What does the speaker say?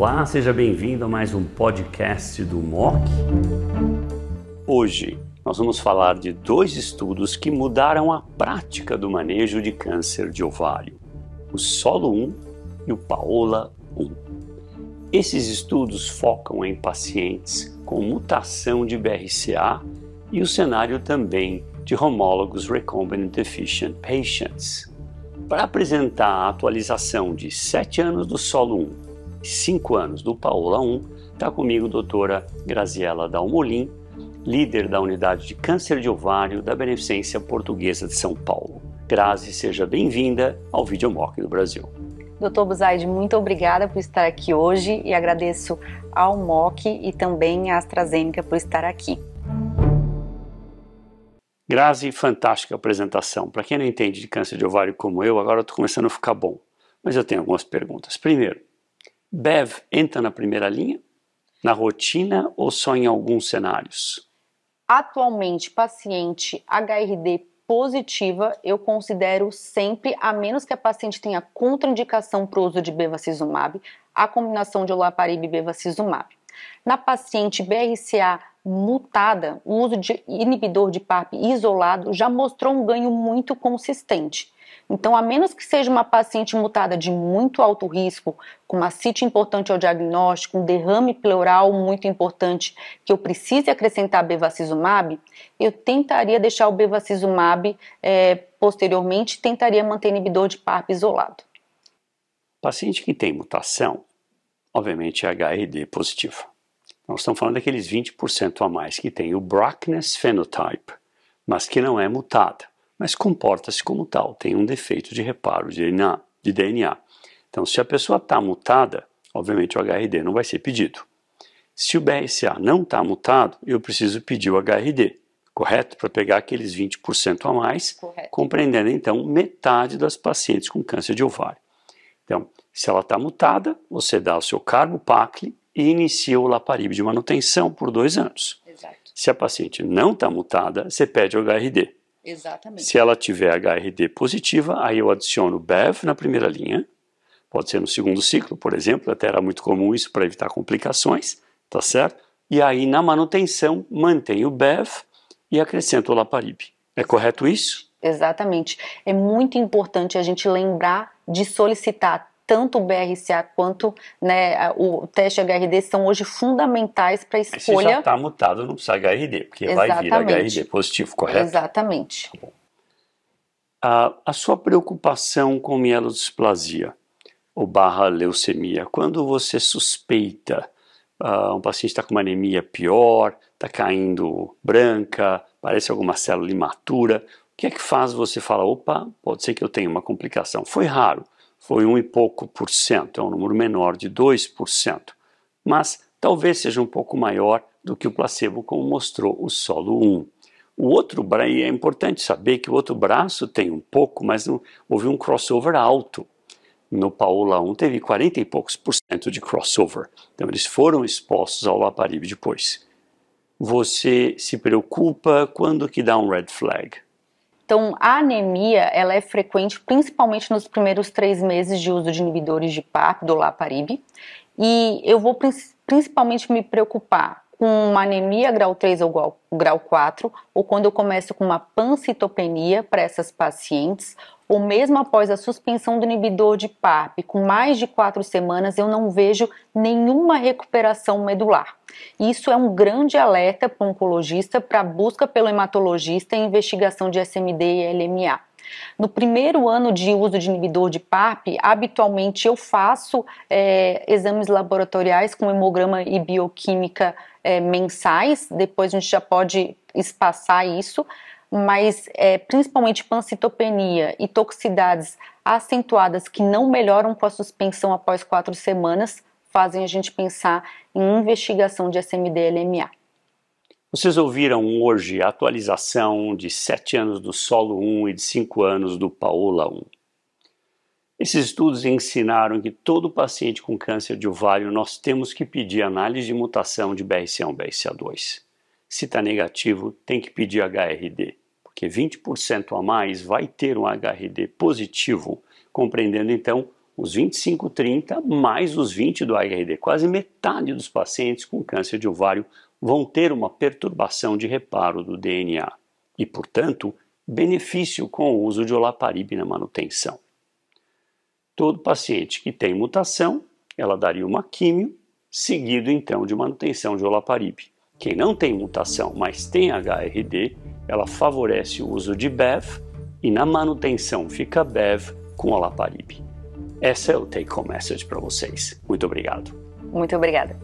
Olá, seja bem-vindo a mais um podcast do MOC. Hoje nós vamos falar de dois estudos que mudaram a prática do manejo de câncer de ovário: o Solo 1 e o Paola 1. Esses estudos focam em pacientes com mutação de BRCA e o cenário também de homólogos recombinant deficient patients. Para apresentar a atualização de 7 anos do Solo 1 cinco anos do Paola 1, está comigo a doutora Graziela Dalmolin, líder da unidade de câncer de ovário da Beneficência Portuguesa de São Paulo. Grazi, seja bem-vinda ao Videomock do Brasil. Doutor Buzaide, muito obrigada por estar aqui hoje e agradeço ao MOC e também à AstraZeneca por estar aqui. Grazi, fantástica apresentação. Para quem não entende de câncer de ovário como eu, agora estou começando a ficar bom. Mas eu tenho algumas perguntas. Primeiro, Bev entra na primeira linha, na rotina ou só em alguns cenários? Atualmente, paciente HRD positiva, eu considero sempre, a menos que a paciente tenha contraindicação para o uso de bevacizumab, a combinação de olaparib e bevacizumab. Na paciente BRCA mutada, o uso de inibidor de PARP isolado já mostrou um ganho muito consistente. Então, a menos que seja uma paciente mutada de muito alto risco, com uma CIT importante ao diagnóstico, um derrame pleural muito importante, que eu precise acrescentar bevacizumab, eu tentaria deixar o bevacizumab é, posteriormente, tentaria manter inibidor de PARP isolado. Paciente que tem mutação, obviamente é HRD positivo. Nós estamos falando daqueles 20% a mais que tem o Brackness phenotype, mas que não é mutada mas comporta-se como tal, tem um defeito de reparo de DNA. De DNA. Então, se a pessoa está mutada, obviamente o HRD não vai ser pedido. Se o BRCA não está mutado, eu preciso pedir o HRD, correto? Para pegar aqueles 20% a mais, correto. compreendendo então metade das pacientes com câncer de ovário. Então, se ela está mutada, você dá o seu carbopacle e inicia o laparib de manutenção por dois anos. Exato. Se a paciente não está mutada, você pede o HRD. Exatamente. Se ela tiver HRD positiva, aí eu adiciono BEV na primeira linha, pode ser no segundo ciclo, por exemplo, até era muito comum isso para evitar complicações, tá certo? E aí na manutenção mantenho o BEV e acrescento o Laparib. É correto isso? Exatamente. É muito importante a gente lembrar de solicitar tanto o BRCA quanto né, o teste HRD são hoje fundamentais para a escolha. Se já está mutado, não precisa HRD, porque Exatamente. vai vir HRD positivo, correto? Exatamente. Tá a, a sua preocupação com mielodisplasia ou barra leucemia, quando você suspeita uh, um paciente está com uma anemia pior, está caindo branca, parece alguma célula imatura, o que é que faz você falar, opa, pode ser que eu tenha uma complicação? Foi raro, foi um e pouco por cento, é um número menor de 2%, mas talvez seja um pouco maior do que o placebo, como mostrou o solo 1. O outro braço, é importante saber que o outro braço tem um pouco, mas não, houve um crossover alto. No Paola 1 teve 40 e poucos por cento de crossover. Então eles foram expostos ao Laparib depois. Você se preocupa quando que dá um red flag? Então, a anemia ela é frequente principalmente nos primeiros três meses de uso de inibidores de PAP, do Laparib, e eu vou principalmente me preocupar com uma anemia grau 3 ou grau 4, ou quando eu começo com uma pancitopenia para essas pacientes, ou mesmo após a suspensão do inibidor de PARP, com mais de quatro semanas, eu não vejo nenhuma recuperação medular. Isso é um grande alerta para o oncologista para busca pelo hematologista em investigação de SMD e LMA. No primeiro ano de uso de inibidor de PARP, habitualmente eu faço é, exames laboratoriais com hemograma e bioquímica é, mensais, depois a gente já pode espaçar isso, mas é, principalmente pancitopenia e toxicidades acentuadas que não melhoram com a suspensão após quatro semanas fazem a gente pensar em investigação de SMD-LMA. Vocês ouviram hoje a atualização de 7 anos do Solo 1 e de 5 anos do Paola 1. Esses estudos ensinaram que todo paciente com câncer de ovário nós temos que pedir análise de mutação de BRCA1 BRCA2. Se está negativo, tem que pedir HRD porque 20% a mais vai ter um HRD positivo, compreendendo então os 25-30 mais os 20 do HRD. Quase metade dos pacientes com câncer de ovário vão ter uma perturbação de reparo do DNA e, portanto, benefício com o uso de olaparib na manutenção. Todo paciente que tem mutação, ela daria uma químio, seguido então de manutenção de olaparib. Quem não tem mutação, mas tem HRD, ela favorece o uso de BEV e na manutenção fica BEV com olaparib. Essa é o take home message para vocês. Muito obrigado. Muito obrigada.